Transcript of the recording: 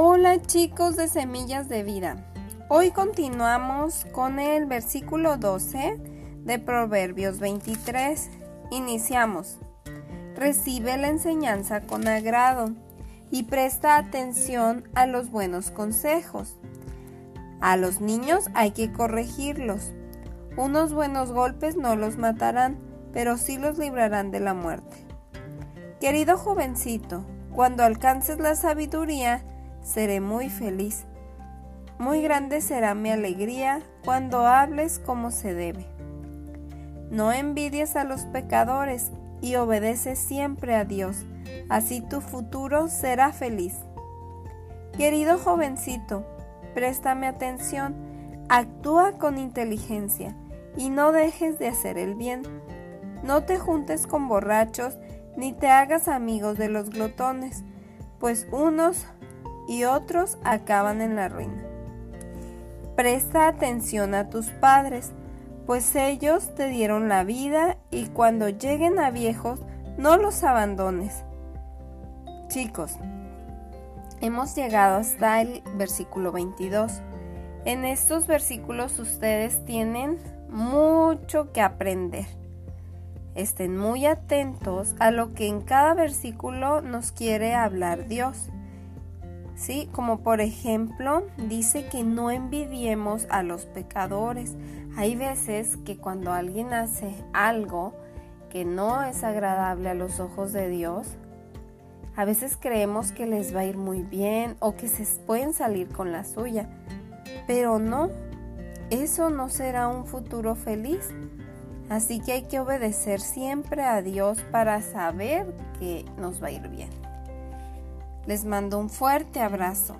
Hola chicos de Semillas de Vida. Hoy continuamos con el versículo 12 de Proverbios 23. Iniciamos. Recibe la enseñanza con agrado y presta atención a los buenos consejos. A los niños hay que corregirlos. Unos buenos golpes no los matarán, pero sí los librarán de la muerte. Querido jovencito, cuando alcances la sabiduría, seré muy feliz. Muy grande será mi alegría cuando hables como se debe. No envidies a los pecadores y obedece siempre a Dios, así tu futuro será feliz. Querido jovencito, préstame atención, actúa con inteligencia y no dejes de hacer el bien. No te juntes con borrachos ni te hagas amigos de los glotones, pues unos y otros acaban en la ruina. Presta atención a tus padres, pues ellos te dieron la vida y cuando lleguen a viejos no los abandones. Chicos, hemos llegado hasta el versículo 22. En estos versículos ustedes tienen mucho que aprender. Estén muy atentos a lo que en cada versículo nos quiere hablar Dios. ¿Sí? Como por ejemplo, dice que no envidiemos a los pecadores. Hay veces que cuando alguien hace algo que no es agradable a los ojos de Dios, a veces creemos que les va a ir muy bien o que se pueden salir con la suya, pero no, eso no será un futuro feliz. Así que hay que obedecer siempre a Dios para saber que nos va a ir bien. Les mando un fuerte abrazo.